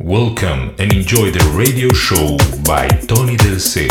Welcome and enjoy the radio show by Tony Del C.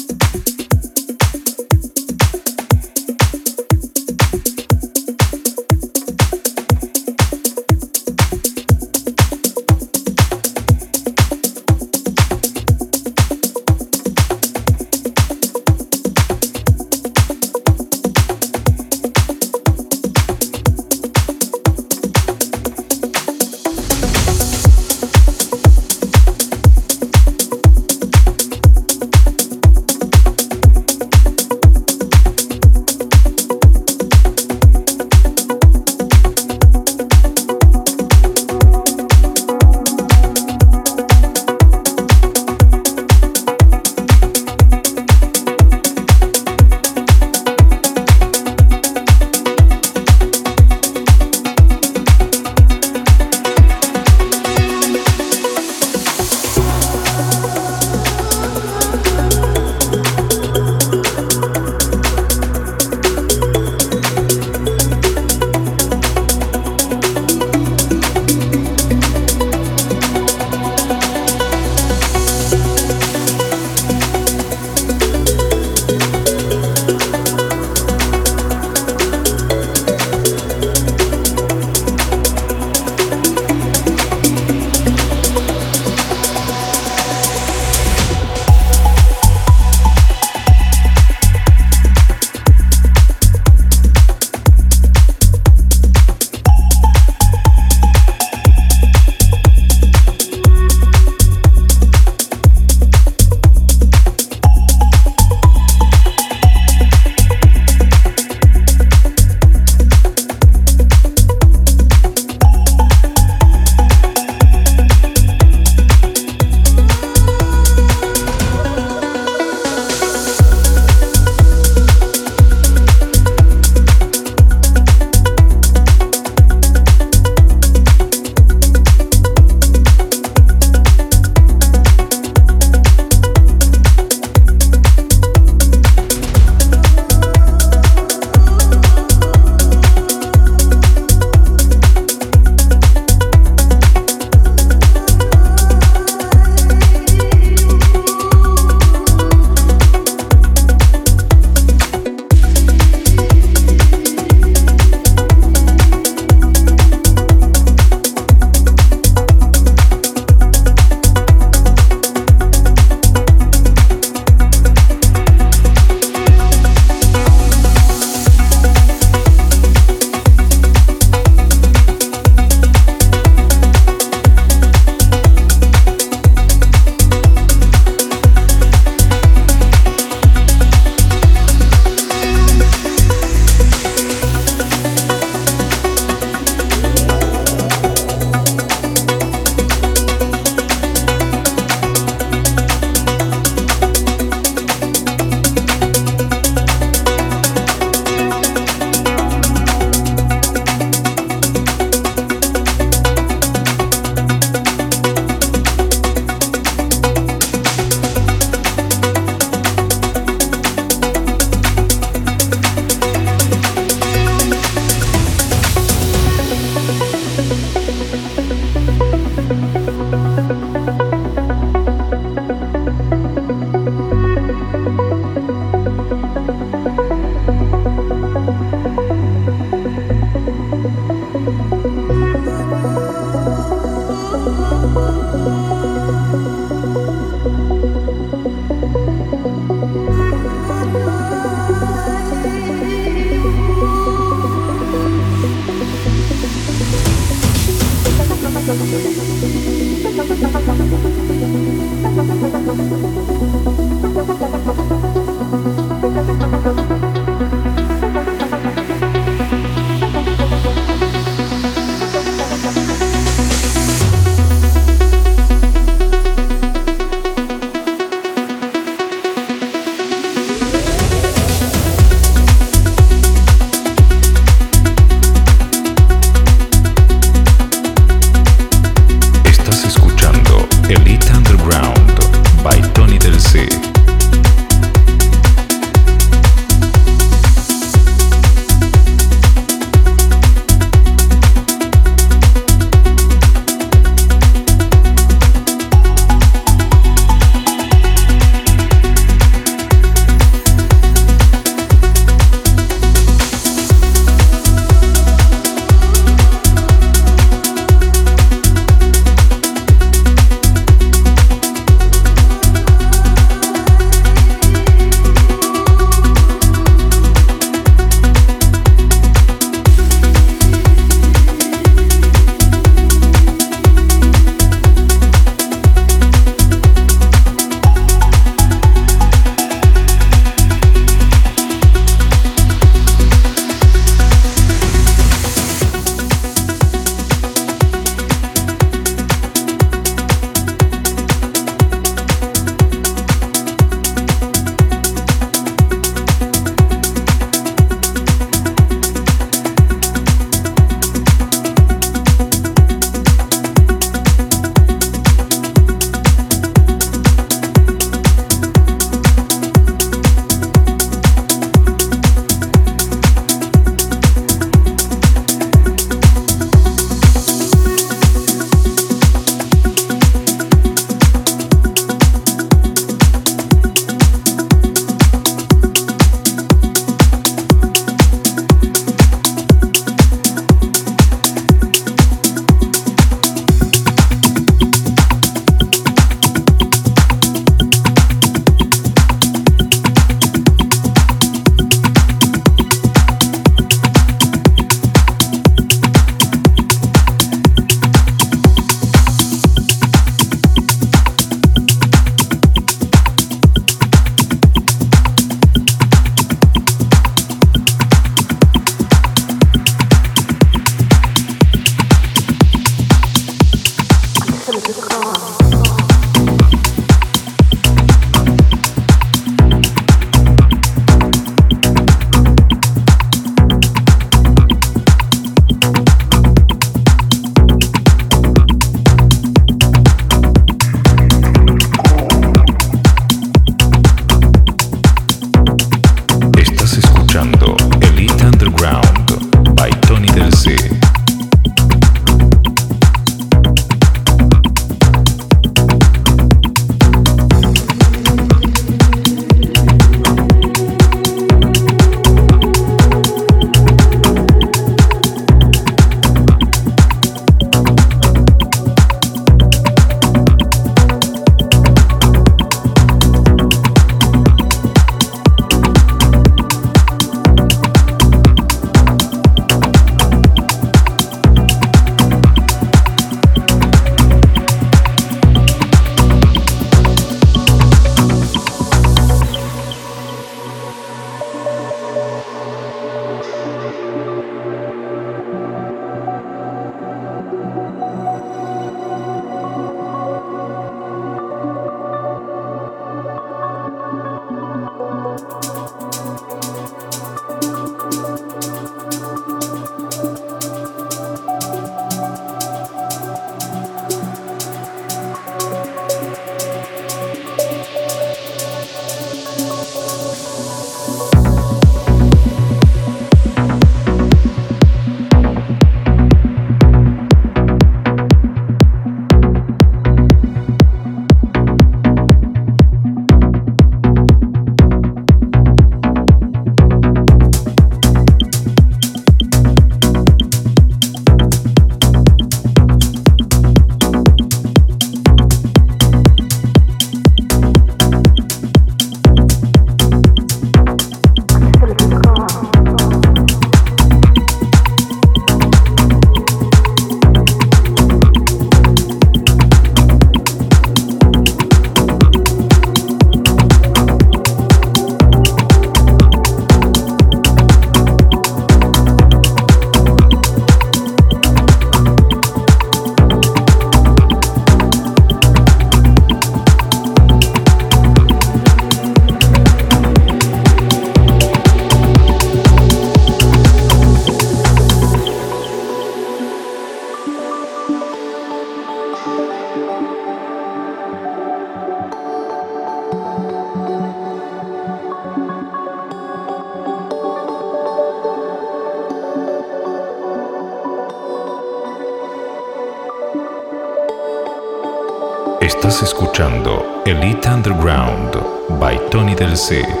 Balse.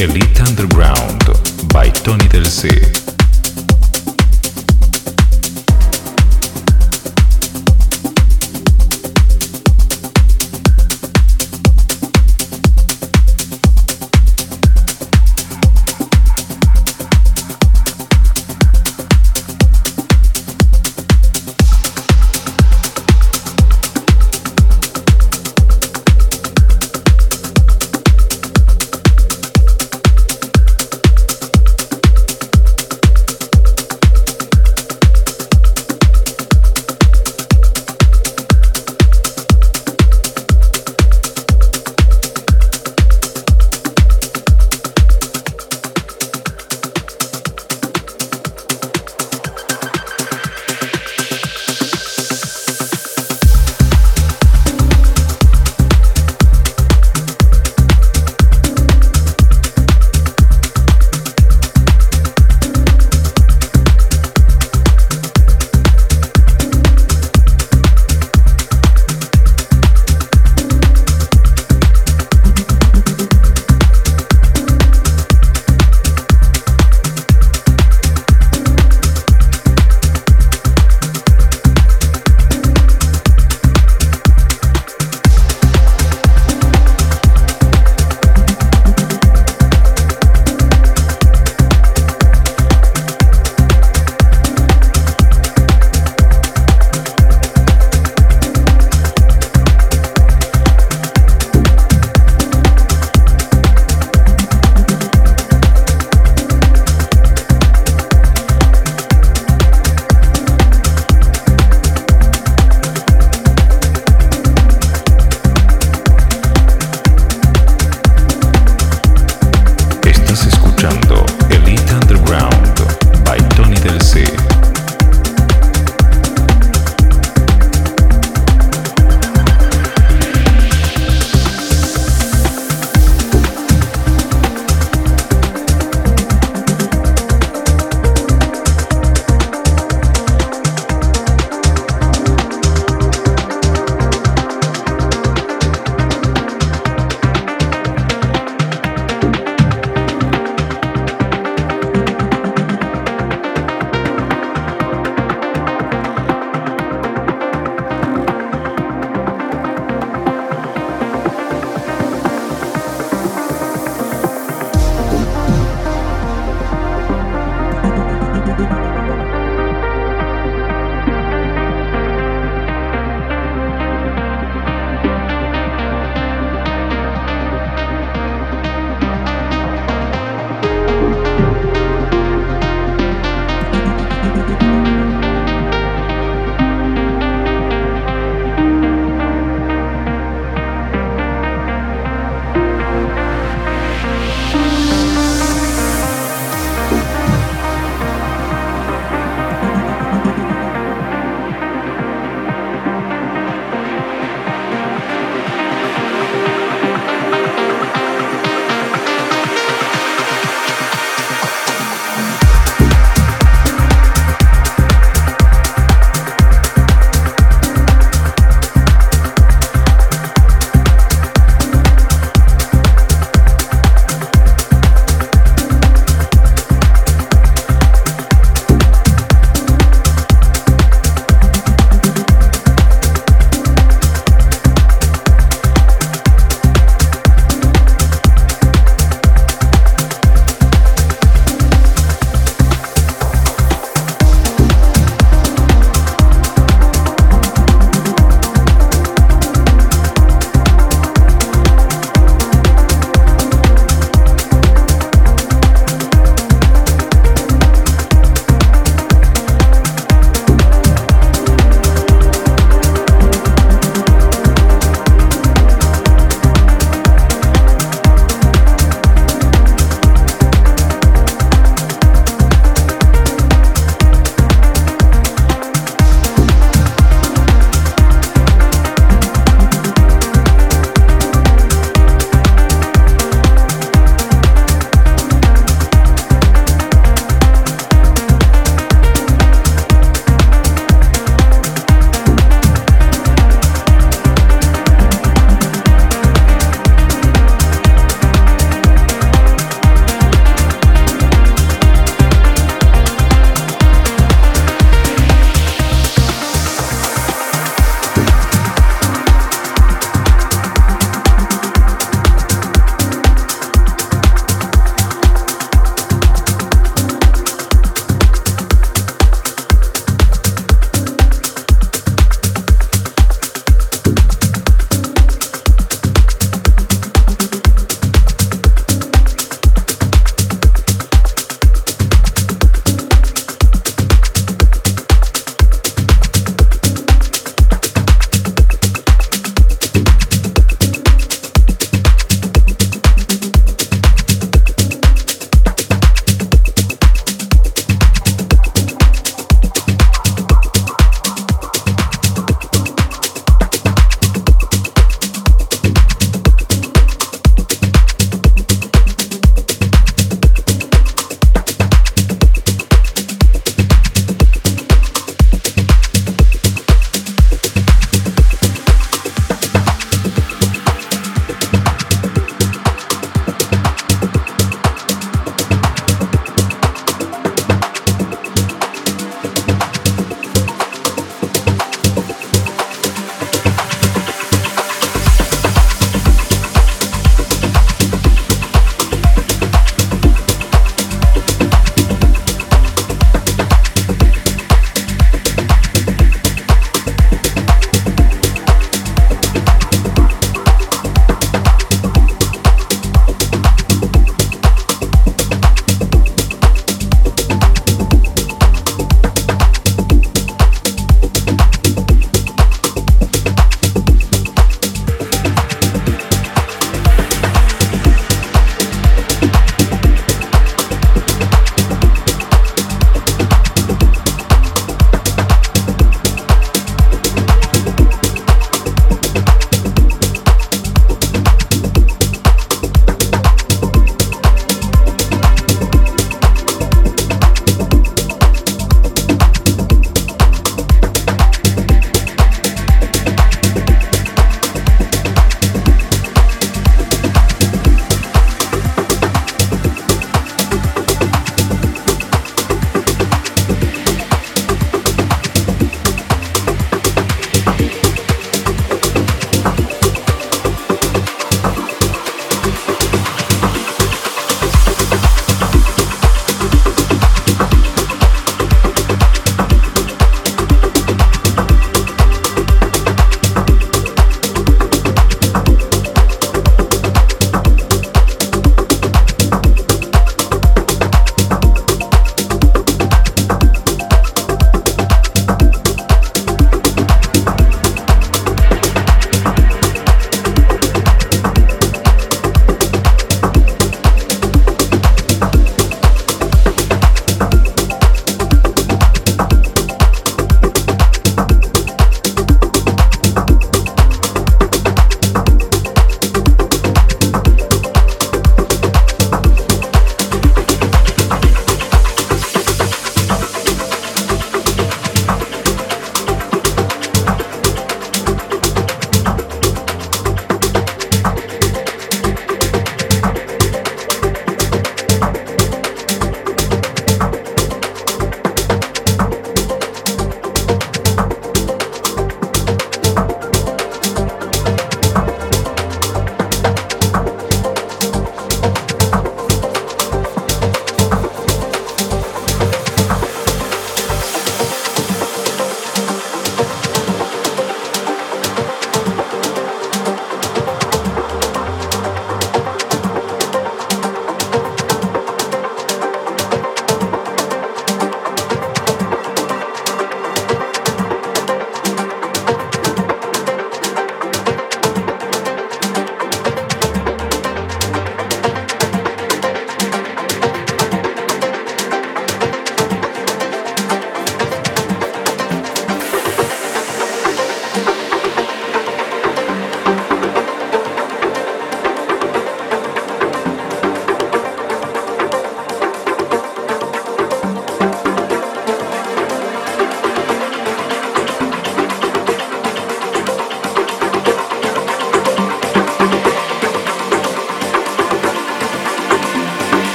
Elite Underground by Tony Del C.